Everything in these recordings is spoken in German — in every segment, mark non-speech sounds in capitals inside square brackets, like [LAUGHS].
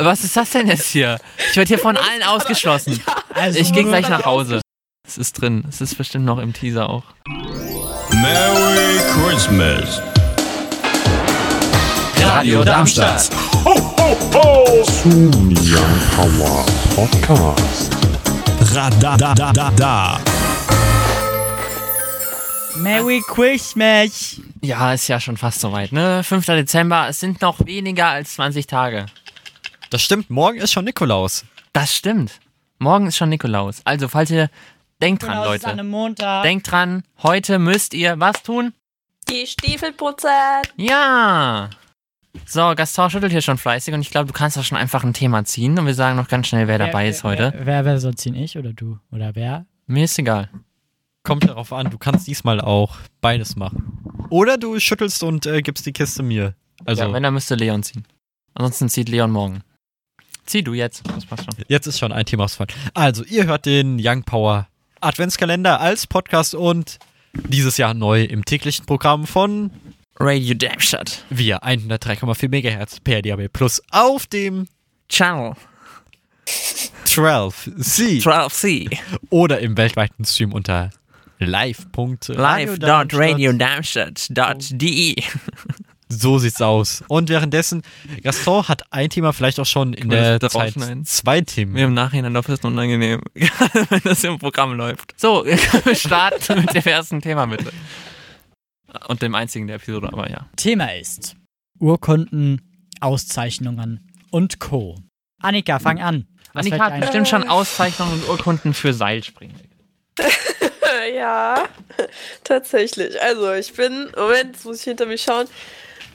Was ist das denn jetzt hier? Ich werde hier von allen ausgeschlossen. [LAUGHS] Also, Ich gehe gleich nach Hause. Es ist drin. Es ist bestimmt noch im Teaser auch. Merry Christmas. Radio Darmstadt. Zoom Young Power Podcast. Radadadada. Merry Christmas. Ja, ist ja schon fast soweit, ne? 5. Dezember. Es sind noch weniger als 20 Tage. Das stimmt, morgen ist schon Nikolaus. Das stimmt. Morgen ist schon Nikolaus. Also, falls ihr. Denkt dran, es ist an Leute. einem Montag. Denkt dran, heute müsst ihr was tun? Die Stiefel putzen. Ja! So, Gaston schüttelt hier schon fleißig und ich glaube, du kannst doch schon einfach ein Thema ziehen und wir sagen noch ganz schnell, wer dabei ist heute. Wer, wer, wer soll ziehen? Ich oder du? Oder wer? Mir ist egal. Kommt darauf an, du kannst diesmal auch beides machen. Oder du schüttelst und äh, gibst die Kiste mir. Also, ja, wenn, dann müsste Leon ziehen. Ansonsten zieht Leon morgen. Zieh du jetzt. Das passt schon. jetzt ist schon ein Thema ausfallen. Also, ihr hört den Young Power Adventskalender als Podcast und dieses Jahr neu im täglichen Programm von Radio Darmstadt. wir 103,4 MHz per DAB Plus auf dem Channel 12C 12C. oder im weltweiten Stream unter live.radiodarmstadt.de. So sieht's aus. Und währenddessen, Gaston hat ein Thema, vielleicht auch schon in der Zeit zwei Themen. Mir im Nachhinein dafür ist es unangenehm, [LAUGHS] wenn das im Programm läuft. So, [LAUGHS] wir starten mit dem ersten Thema bitte. Und dem einzigen der Episode, aber ja. Thema ist Urkunden, Auszeichnungen und Co. Annika, fang an. Was Annika hat bestimmt schon Auszeichnungen und Urkunden für Seilspringen. [LAUGHS] Ja, tatsächlich. Also, ich bin, Moment, jetzt muss ich hinter mich schauen.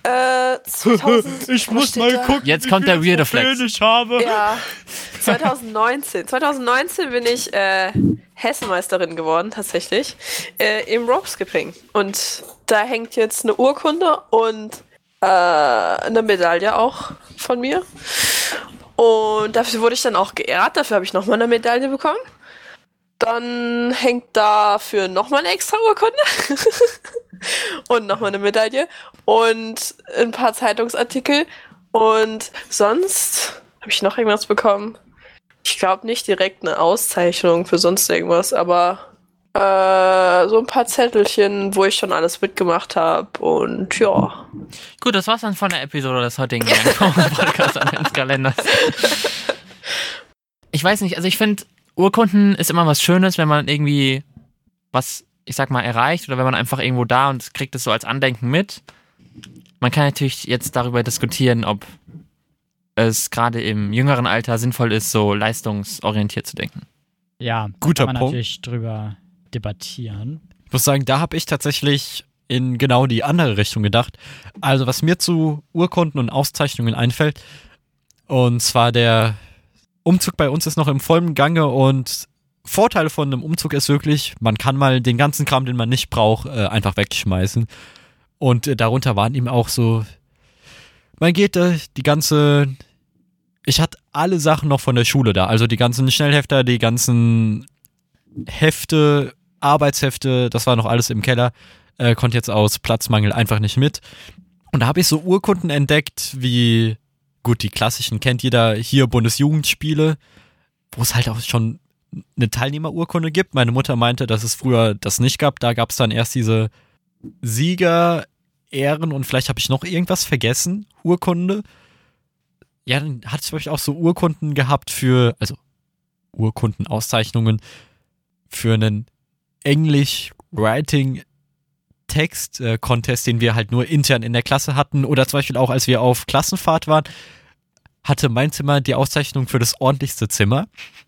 Äh, 2000, was steht da? Jetzt kommt der weirde Flex. ich habe. Ja, [LAUGHS] 2019. 2019 bin ich äh, Hessenmeisterin geworden, tatsächlich, äh, im Ropeskipping. Und da hängt jetzt eine Urkunde und äh, eine Medaille auch von mir. Und dafür wurde ich dann auch geehrt. Dafür habe ich nochmal eine Medaille bekommen. Dann hängt dafür nochmal eine extra Urkunde. [LAUGHS] und nochmal eine Medaille. Und ein paar Zeitungsartikel. Und sonst habe ich noch irgendwas bekommen. Ich glaube nicht direkt eine Auszeichnung für sonst irgendwas, aber äh, so ein paar Zettelchen, wo ich schon alles mitgemacht habe. Und ja. Gut, das war's dann von der Episode des heutigen [LAUGHS] Podcast Adventskalenders. Ich weiß nicht, also ich finde, Urkunden ist immer was Schönes, wenn man irgendwie was, ich sag mal, erreicht oder wenn man einfach irgendwo da und kriegt es so als Andenken mit. Man kann natürlich jetzt darüber diskutieren, ob es gerade im jüngeren Alter sinnvoll ist, so leistungsorientiert zu denken. Ja, Guter kann man Punkt. natürlich drüber debattieren. Ich muss sagen, da habe ich tatsächlich in genau die andere Richtung gedacht. Also, was mir zu Urkunden und Auszeichnungen einfällt, und zwar der Umzug bei uns ist noch im vollen Gange und Vorteil von einem Umzug ist wirklich, man kann mal den ganzen Kram, den man nicht braucht, äh, einfach wegschmeißen. Und äh, darunter waren eben auch so, man geht äh, die ganze, ich hatte alle Sachen noch von der Schule da, also die ganzen Schnellhefter, die ganzen Hefte, Arbeitshefte, das war noch alles im Keller, äh, konnte jetzt aus Platzmangel einfach nicht mit. Und da habe ich so Urkunden entdeckt, wie, gut, die klassischen kennt jeder, hier Bundesjugendspiele, wo es halt auch schon eine Teilnehmerurkunde gibt. Meine Mutter meinte, dass es früher das nicht gab. Da gab es dann erst diese Sieger, Ehren und vielleicht habe ich noch irgendwas vergessen, Urkunde. Ja, dann hat es, glaube ich, auch so Urkunden gehabt für, also Urkunden, Auszeichnungen für einen English-Writing-Text-Contest, den wir halt nur intern in der Klasse hatten. Oder zum Beispiel auch, als wir auf Klassenfahrt waren, hatte mein Zimmer die Auszeichnung für das ordentlichste Zimmer.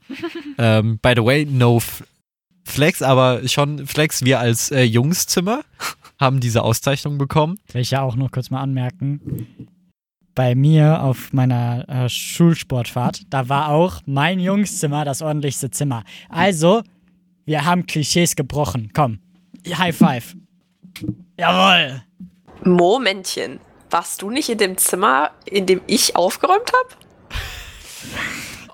[LAUGHS] ähm, by the way, no Flex, aber schon Flex, wir als äh, Jungszimmer haben diese Auszeichnung bekommen. Will ich ja auch noch kurz mal anmerken. Bei mir auf meiner äh, Schulsportfahrt, da war auch mein Jungszimmer das ordentlichste Zimmer. Also, wir haben Klischees gebrochen. Komm, High Five. Jawohl. Momentchen. Warst du nicht in dem Zimmer, in dem ich aufgeräumt habe?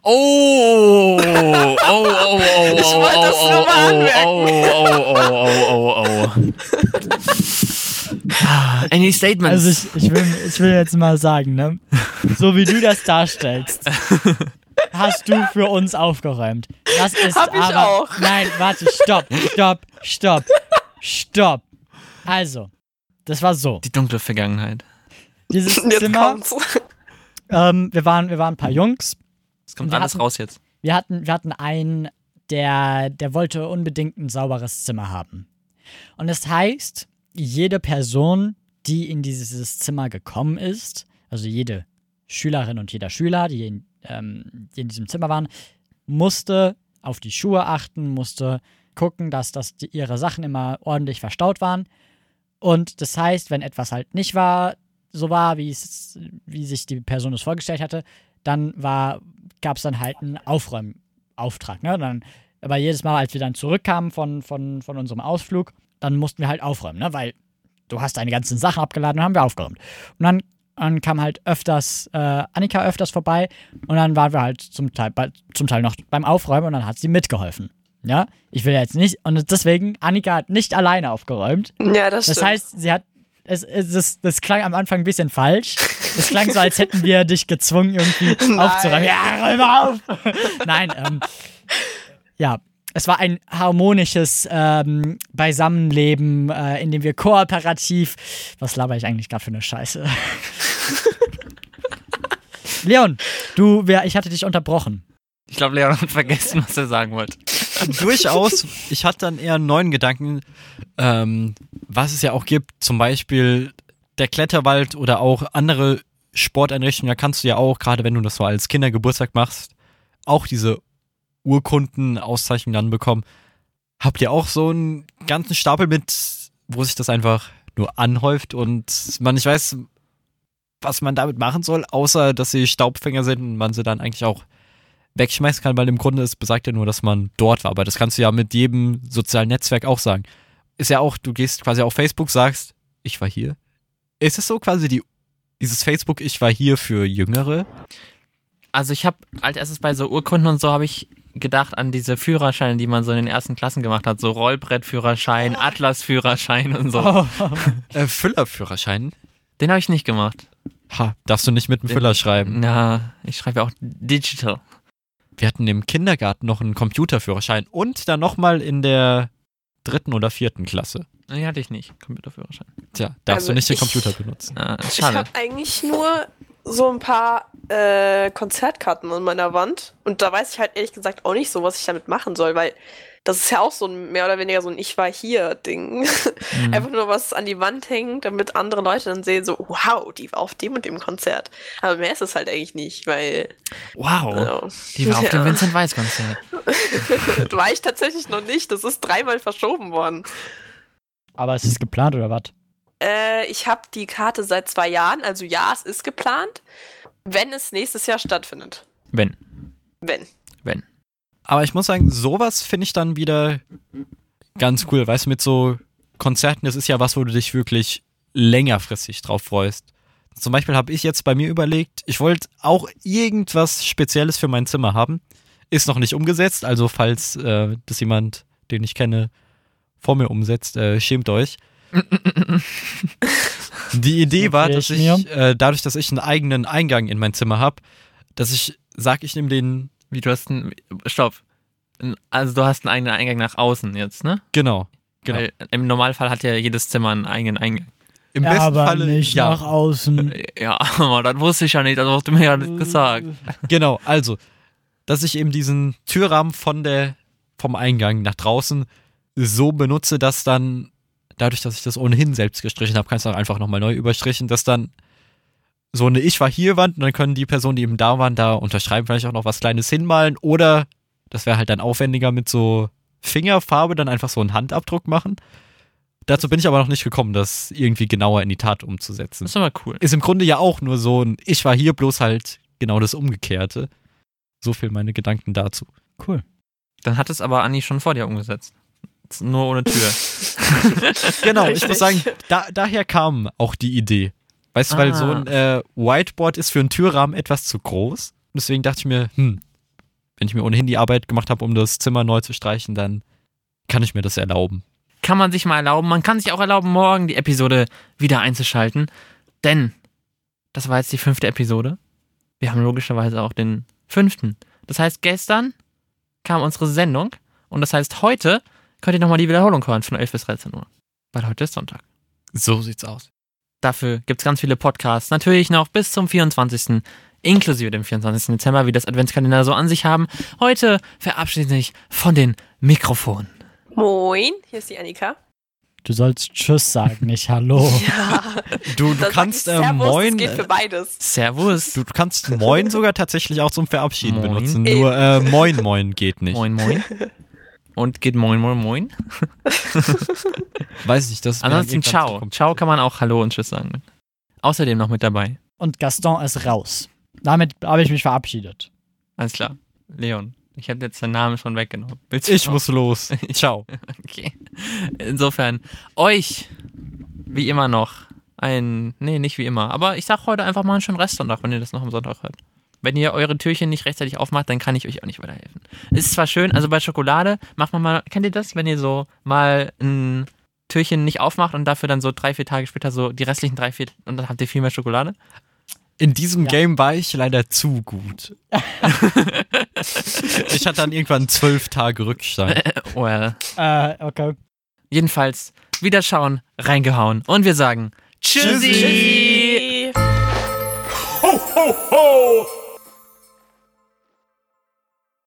Oh, oh, oh, oh, oh, Ich wollte das nur mal oh, oh, oh, oh, oh, oh, oh, oh. Any statements? Also ich, ich, will, ich will jetzt mal sagen, ne? So wie du das darstellst, hast du für uns aufgeräumt. Das ist Hab ich aber. auch. Nein, warte, stopp, stopp, stopp, stopp. Also, das war so. die dunkle Vergangenheit. Dieses [LAUGHS] Jetzt Zimmer, ähm, wir, waren, wir waren ein paar Jungs. Es kommt alles hatten- raus jetzt. Wir hatten, wir hatten einen, der, der wollte unbedingt ein sauberes Zimmer haben. Und das heißt, jede Person, die in dieses Zimmer gekommen ist, also jede Schülerin und jeder Schüler, die in, ähm, die in diesem Zimmer waren, musste auf die Schuhe achten, musste gucken, dass, dass die, ihre Sachen immer ordentlich verstaut waren. Und das heißt, wenn etwas halt nicht war, so war, wie es, wie sich die Person es vorgestellt hatte, dann gab es dann halt einen Aufräumauftrag. Ne? Dann, aber jedes Mal, als wir dann zurückkamen von, von, von unserem Ausflug, dann mussten wir halt aufräumen, ne? weil du hast deine ganzen Sachen abgeladen und haben wir aufgeräumt. Und dann, dann kam halt öfters äh, Annika öfters vorbei und dann waren wir halt zum Teil, bei, zum Teil noch beim Aufräumen und dann hat sie mitgeholfen. Ja, ich will jetzt nicht, und deswegen, Annika hat nicht alleine aufgeräumt. Ja, das Das stimmt. heißt, sie hat. Es, es, das, das klang am Anfang ein bisschen falsch. Es klang so, als hätten wir dich gezwungen, irgendwie [LAUGHS] aufzuräumen. Ja, räum auf! [LAUGHS] Nein, ähm, ja, es war ein harmonisches ähm, Beisammenleben, äh, in dem wir kooperativ. Was laber ich eigentlich gerade für eine Scheiße? [LAUGHS] Leon, du, wer, ich hatte dich unterbrochen. Ich glaube, Leon hat vergessen, was er sagen wollte. [LAUGHS] Durchaus. Ich hatte dann eher einen neuen Gedanken, ähm, was es ja auch gibt, zum Beispiel der Kletterwald oder auch andere Sporteinrichtungen. Da kannst du ja auch, gerade wenn du das so als Kindergeburtstag machst, auch diese Urkunden, Auszeichnungen dann bekommen. Habt ihr auch so einen ganzen Stapel mit, wo sich das einfach nur anhäuft und man nicht weiß, was man damit machen soll, außer dass sie Staubfänger sind und man sie dann eigentlich auch wegschmeißen kann, weil im Grunde es besagt ja nur, dass man dort war. Aber das kannst du ja mit jedem sozialen Netzwerk auch sagen. Ist ja auch, du gehst quasi auf Facebook, sagst, ich war hier. Ist es so quasi die, dieses Facebook, ich war hier für Jüngere? Also ich habe als erstes bei so Urkunden und so habe ich gedacht an diese Führerscheine, die man so in den ersten Klassen gemacht hat. So Rollbrettführerschein, Atlasführerschein und so. Oh, [LAUGHS] Äh, Füllerführerschein? Den habe ich nicht gemacht. Ha, darfst du nicht mit dem Füller schreiben. Ja, ich schreibe ja auch digital. Wir hatten im Kindergarten noch einen Computerführerschein und dann nochmal in der dritten oder vierten Klasse. Nee, hatte ich nicht. Computerführerschein. Tja, darfst Also du nicht den ich- Computer benutzen. Ah, Ich schade. habe eigentlich nur so ein paar äh, Konzertkarten an meiner Wand. Und da weiß ich halt ehrlich gesagt auch nicht so, was ich damit machen soll, weil das ist ja auch so ein mehr oder weniger so ein Ich war hier Ding. [LAUGHS] Mhm. Einfach nur was an die Wand hängen, damit andere Leute dann sehen, so, wow, die war auf dem und dem Konzert. Aber mehr ist es halt eigentlich nicht, weil. Wow. Also, Die war auf dem ja. Vincent Weiss Konzert. [LAUGHS] war ich tatsächlich noch nicht. Das ist dreimal verschoben worden. aber es ist geplant oder was? Äh, ich habe die Karte seit zwei Jahren, also ja, es ist geplant, wenn es nächstes Jahr stattfindet. Wenn. Wenn. Wenn. Aber ich muss sagen, sowas finde ich dann wieder ganz cool. Weißt du, mit so Konzerten, das ist ja was, wo du dich wirklich längerfristig drauf freust. Zum Beispiel habe ich jetzt bei mir überlegt, ich wollte auch irgendwas Spezielles für mein Zimmer haben. Ist noch nicht umgesetzt, also falls äh, das jemand, den ich kenne, vor mir umsetzt, äh, schämt euch. [LAUGHS] Die Idee war, dass ich äh, dadurch, dass ich einen eigenen Eingang in mein Zimmer habe, dass ich sag, ich nehme den, Wie du hast einen. Stopp. Also du hast einen eigenen Eingang nach außen jetzt, ne? genau, genau. Weil Im Normalfall hat ja jedes Zimmer einen eigenen Eingang. Im Ja, besten aber Falle, nicht ja. nach außen. Ja, [LAUGHS] aber das wusste ich ja nicht, das hast du mir ja nicht gesagt. Genau, also, dass ich eben diesen Türrahmen von der, vom Eingang nach draußen so benutze, dass dann, dadurch, dass ich das ohnehin selbst gestrichen habe, kannst du auch einfach nochmal neu überstrichen, dass dann so eine Ich war hier Wand und dann können die Personen, die eben da waren, da unterschreiben, vielleicht auch noch was Kleines hinmalen oder, das wäre halt dann aufwendiger mit so Fingerfarbe, dann einfach so einen Handabdruck machen. Dazu bin ich aber noch nicht gekommen, das irgendwie genauer in die Tat umzusetzen. Das ist aber cool. Ist im Grunde ja auch nur so ein Ich war hier, bloß halt genau das Umgekehrte. So viel meine Gedanken dazu. Cool. Dann hat es aber Anni schon vor dir umgesetzt. Nur ohne Tür. [LAUGHS] [LAUGHS] Genau, ich muss sagen, da, daher kam auch die Idee. Weißt du, weil Ah. so ein äh, Whiteboard ist für einen Türrahmen etwas zu groß. Deswegen dachte ich mir, hm, wenn ich mir ohnehin die Arbeit gemacht habe, um das Zimmer neu zu streichen, dann kann ich mir das erlauben. kann man sich mal erlauben. Man kann sich auch erlauben, morgen die Episode wieder einzuschalten. Denn das war jetzt die fünfte Episode. Wir haben logischerweise auch den fünften. Das heißt, gestern kam unsere Sendung. Und das heißt, heute könnt ihr nochmal die Wiederholung hören von 11 bis 13 Uhr. Weil heute ist Sonntag. So sieht's aus. Dafür gibt es ganz viele Podcasts. Natürlich noch bis zum 24. Inklusive dem 24. Dezember, wie das Adventskalender so an sich haben. Heute verabschiede ich von den Mikrofonen. Moin, hier ist die Annika. Du sollst Tschüss sagen, nicht Hallo. [LAUGHS] Ja, Du, du das kannst äh, Servus, Moin. Das geht für äh, beides. Servus. Du, du kannst Moin sogar tatsächlich auch zum Verabschieden Moin. benutzen. Nur äh, Moin Moin geht nicht. Moin, moin. [LAUGHS] Und geht moin, moin, moin. [LAUGHS] Weiß ich, das Ansonsten ciao. Ciao kann man auch Hallo und Tschüss sagen. Außerdem noch mit dabei. Und Gaston ist raus. Damit habe ich mich verabschiedet. Alles klar. Leon, ich habe jetzt deinen Namen schon weggenommen. Ich noch? muss los. [LAUGHS] Ciao. Okay. Insofern, euch, wie immer noch, ein, nee, nicht wie immer, aber ich sag heute einfach mal einen schönen Restsonntag, wenn ihr das noch am Sonntag hört. Wenn ihr eure Türchen nicht rechtzeitig aufmacht, dann kann ich euch auch nicht weiterhelfen. Ist zwar schön, also bei Schokolade macht man mal, kennt ihr das, wenn ihr so mal ein Türchen nicht aufmacht und dafür dann so drei, vier Tage später so die restlichen drei, vier und dann habt ihr viel mehr Schokolade? In diesem Ja. Game war ich leider zu gut. [LAUGHS] ich hatte dann irgendwann zwölf Tage Rückstand. [LAUGHS] Well. Äh, okay. Jedenfalls, wieder schauen, reingehauen und wir sagen Tschüssi. Tschüssi. Ho, ho, ho!